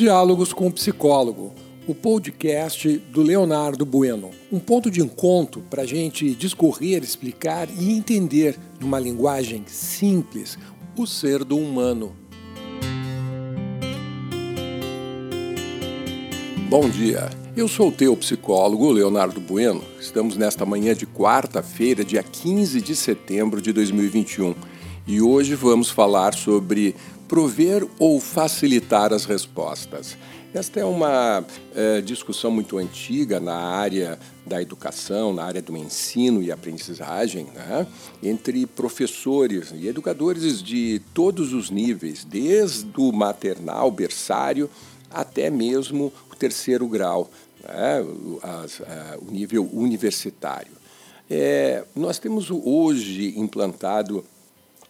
Diálogos com o Psicólogo, o podcast do Leonardo Bueno. Um ponto de encontro para a gente discorrer, explicar e entender, numa linguagem simples, o ser do humano. Bom dia, eu sou o teu psicólogo Leonardo Bueno. Estamos nesta manhã de quarta-feira, dia 15 de setembro de 2021 e hoje vamos falar sobre prover ou facilitar as respostas. Esta é uma é, discussão muito antiga na área da educação, na área do ensino e aprendizagem, né? entre professores e educadores de todos os níveis, desde o maternal, berçário, até mesmo o terceiro grau, né? As, a, o nível universitário. É, nós temos hoje implantado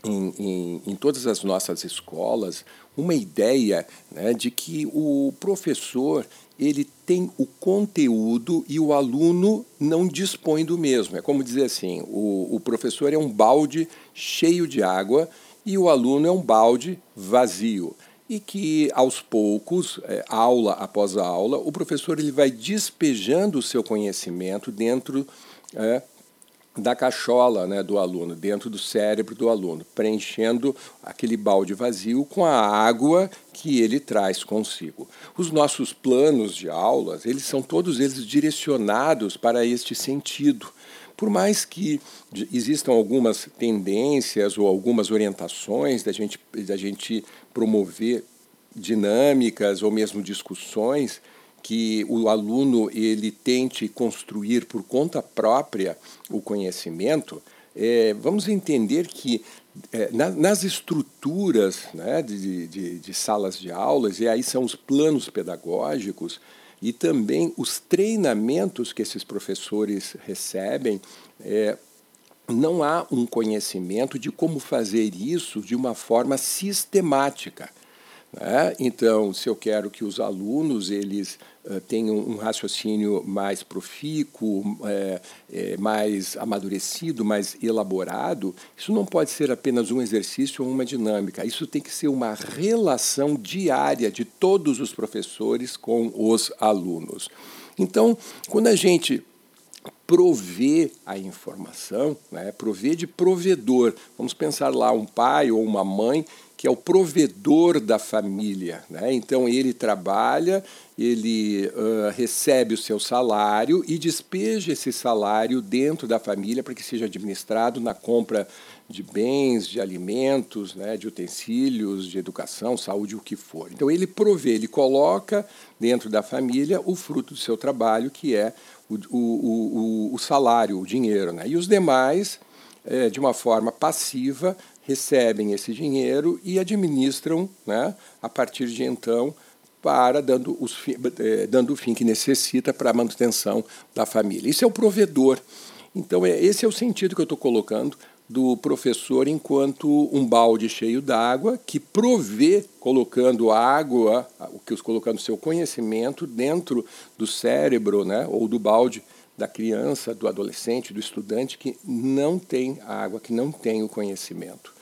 em, em, em, todas as nossas escolas uma ideia né, de que o professor ele tem o conteúdo e o aluno não dispõe do mesmo. É como dizer assim: o, o professor é um balde cheio de água e o aluno é um balde vazio e que aos poucos, é, aula após aula, o professor ele vai despejando o seu conhecimento dentro é, da cachola né, do aluno, dentro do cérebro do aluno, preenchendo aquele balde vazio com a água que ele traz consigo. Os nossos planos de aulas, eles são todos eles direcionados para este sentido. Por mais que existam algumas tendências ou algumas orientações da gente, da gente promover dinâmicas ou mesmo discussões, que o aluno ele tente construir por conta própria o conhecimento, é, vamos entender que é, na, nas estruturas né, de, de, de, salas de aulas, e aí são os planos pedagógicos e também os treinamentos que esses professores recebem, é, não há um conhecimento de como fazer isso de uma forma sistemática. Né? Então, se eu quero que os alunos eles uh, tenham um raciocínio mais profícuo, é, é, mais amadurecido, mais elaborado, isso não pode ser apenas um exercício ou uma dinâmica. Isso tem que ser uma relação diária de todos os professores com os alunos. Então, quando a gente prover a informação, né, prover de provedor. Vamos pensar lá um pai ou uma mãe que é o provedor da família. Né? Então ele trabalha, ele uh, recebe o seu salário e despeja esse salário dentro da família para que seja administrado na compra de bens, de alimentos, né, de utensílios, de educação, saúde, o que for. Então ele provê, ele coloca dentro da família o fruto do seu trabalho, que é o, o, o, o salário, o dinheiro. Né? E os demais, é, de uma forma passiva, recebem esse dinheiro e administram né, a partir de então para dando, os, eh, dando o fim que necessita para a manutenção da família. Isso é o provedor. Então, é, esse é o sentido que eu estou colocando do professor enquanto um balde cheio d'água que provê, colocando água, colocando seu conhecimento dentro do cérebro né, ou do balde da criança, do adolescente, do estudante que não tem água, que não tem o conhecimento.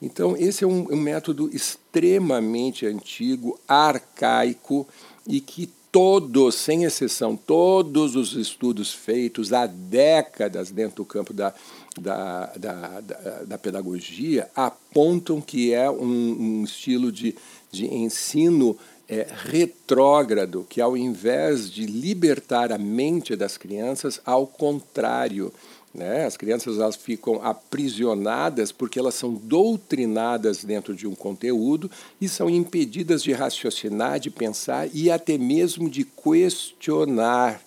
Então, esse é um, um método extremamente antigo, arcaico e que todos, sem exceção, todos os estudos feitos há décadas dentro do campo da, da, da, da, da pedagogia apontam que é um, um estilo de, de ensino é, retrógrado, que ao invés de libertar a mente das crianças, ao contrário, né? As crianças elas ficam aprisionadas porque elas são doutrinadas dentro de um conteúdo e são impedidas de raciocinar, de pensar e até mesmo de questionar.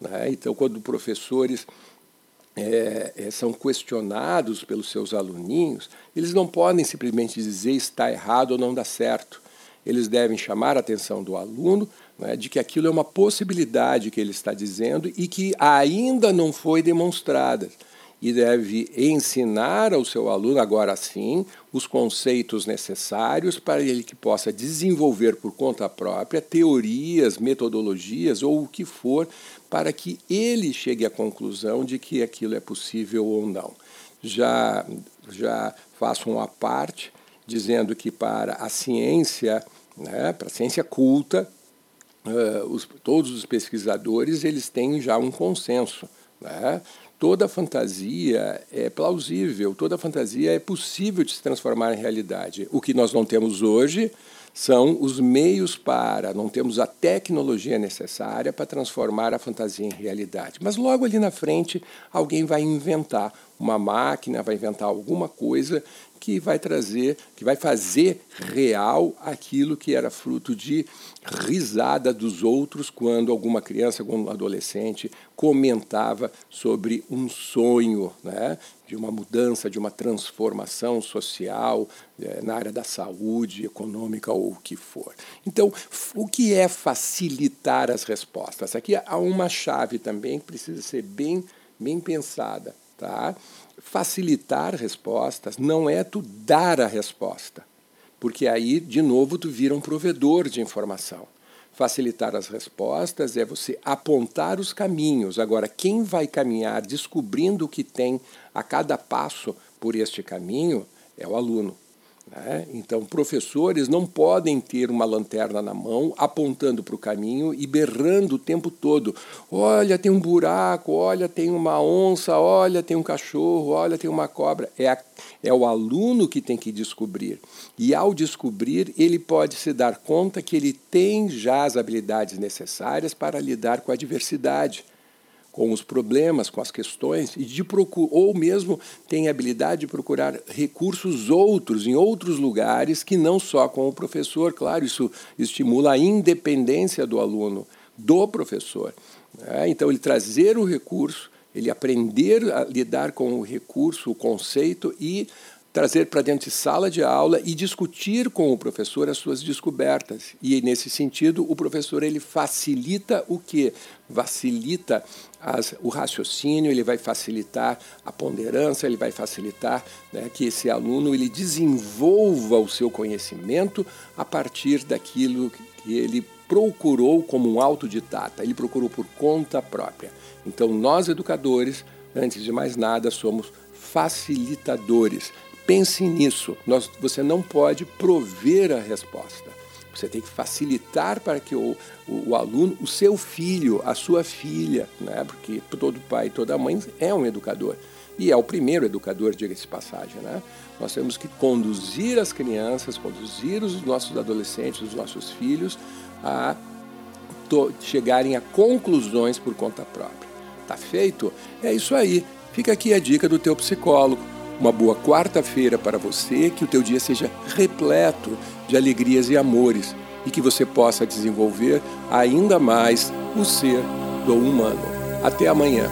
Né? Então, quando professores é, é, são questionados pelos seus aluninhos, eles não podem simplesmente dizer está errado ou não dá certo. Eles devem chamar a atenção do aluno né, de que aquilo é uma possibilidade que ele está dizendo e que ainda não foi demonstrada. E deve ensinar ao seu aluno, agora sim, os conceitos necessários para ele que possa desenvolver por conta própria teorias, metodologias ou o que for, para que ele chegue à conclusão de que aquilo é possível ou não. Já, já faço uma parte dizendo que para a ciência, né, para a ciência culta, uh, os, todos os pesquisadores eles têm já um consenso. Né? Toda fantasia é plausível, toda fantasia é possível de se transformar em realidade. O que nós não temos hoje são os meios para, não temos a tecnologia necessária para transformar a fantasia em realidade. Mas logo ali na frente, alguém vai inventar uma máquina, vai inventar alguma coisa que vai trazer, que vai fazer real aquilo que era fruto de risada dos outros quando alguma criança, algum adolescente comentava sobre um sonho, né? de uma mudança, de uma transformação social é, na área da saúde, econômica ou o que for. Então, o que é facilitar as respostas? Aqui há uma chave também que precisa ser bem, bem pensada. Tá? Facilitar respostas não é tu dar a resposta, porque aí, de novo, tu vira um provedor de informação. Facilitar as respostas é você apontar os caminhos. Agora, quem vai caminhar descobrindo o que tem a cada passo por este caminho é o aluno. Né? Então, professores não podem ter uma lanterna na mão, apontando para o caminho e berrando o tempo todo: olha, tem um buraco, olha, tem uma onça, olha, tem um cachorro, olha, tem uma cobra. É, a, é o aluno que tem que descobrir. E ao descobrir, ele pode se dar conta que ele tem já as habilidades necessárias para lidar com a diversidade com os problemas, com as questões, e de procur ou mesmo tem habilidade de procurar recursos outros, em outros lugares, que não só com o professor. Claro, isso estimula a independência do aluno, do professor. Né? Então, ele trazer o recurso, ele aprender a lidar com o recurso, o conceito e trazer para dentro de sala de aula e discutir com o professor as suas descobertas. E nesse sentido, o professor ele facilita o que? Facilita as, o raciocínio, ele vai facilitar a ponderância, ele vai facilitar né, que esse aluno ele desenvolva o seu conhecimento a partir daquilo que ele procurou como um autodidata, ele procurou por conta própria. Então, nós educadores, antes de mais nada, somos facilitadores Pense nisso. Nós, você não pode prover a resposta. Você tem que facilitar para que o, o, o, aluno, o seu filho, a sua filha, né? porque todo pai toda mãe é um educador. E é o primeiro educador, diga-se passagem. Né? Nós temos que conduzir as crianças, conduzir os nossos adolescentes, os nossos filhos a chegarem a conclusões por conta própria. Tá feito? É isso aí. Fica aqui a dica do teu psicólogo. Uma boa quarta-feira para você, que o teu dia seja repleto de alegrias e amores e que você possa desenvolver ainda mais o ser do humano. Até amanhã.